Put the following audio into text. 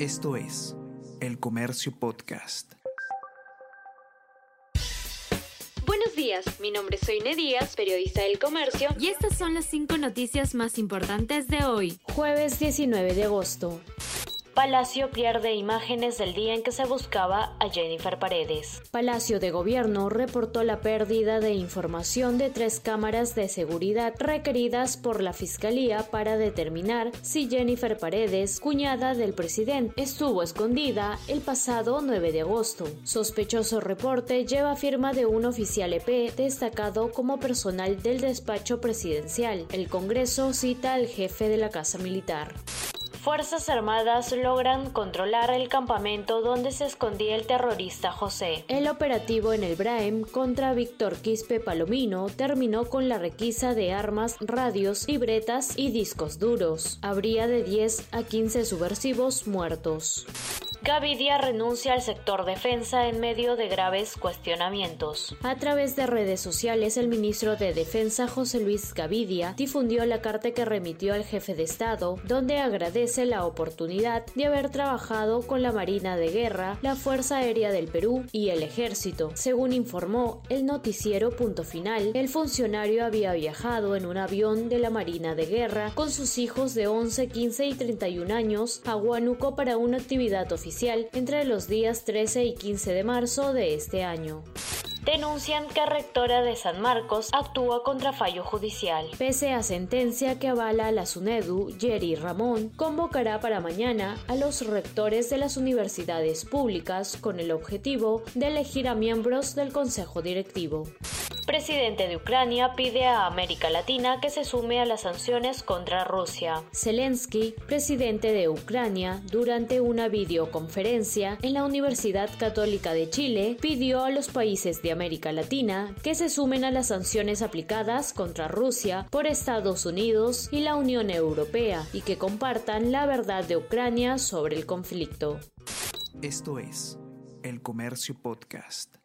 Esto es El Comercio Podcast. Buenos días, mi nombre es Soine Díaz, periodista del Comercio, y estas son las cinco noticias más importantes de hoy, jueves 19 de agosto. Palacio pierde imágenes del día en que se buscaba a Jennifer Paredes. Palacio de Gobierno reportó la pérdida de información de tres cámaras de seguridad requeridas por la Fiscalía para determinar si Jennifer Paredes, cuñada del presidente, estuvo escondida el pasado 9 de agosto. Sospechoso reporte lleva firma de un oficial EP destacado como personal del despacho presidencial. El Congreso cita al jefe de la Casa Militar. Fuerzas Armadas logran controlar el campamento donde se escondía el terrorista José. El operativo en el Braem contra Víctor Quispe Palomino terminó con la requisa de armas, radios, libretas y discos duros. Habría de 10 a 15 subversivos muertos. Gavidia renuncia al sector defensa en medio de graves cuestionamientos. A través de redes sociales, el ministro de Defensa José Luis Gavidia difundió la carta que remitió al jefe de Estado, donde agradece la oportunidad de haber trabajado con la Marina de Guerra, la Fuerza Aérea del Perú y el Ejército. Según informó el noticiero Punto Final, el funcionario había viajado en un avión de la Marina de Guerra con sus hijos de 11, 15 y 31 años a Huánuco para una actividad oficial entre los días 13 y 15 de marzo de este año denuncian que rectora de San Marcos actúa contra fallo judicial. Pese a sentencia que avala a la SUNEDU, Jerry Ramón convocará para mañana a los rectores de las universidades públicas con el objetivo de elegir a miembros del Consejo Directivo presidente de Ucrania pide a América Latina que se sume a las sanciones contra Rusia. Zelensky, presidente de Ucrania, durante una videoconferencia en la Universidad Católica de Chile, pidió a los países de América Latina que se sumen a las sanciones aplicadas contra Rusia por Estados Unidos y la Unión Europea y que compartan la verdad de Ucrania sobre el conflicto. Esto es El Comercio Podcast.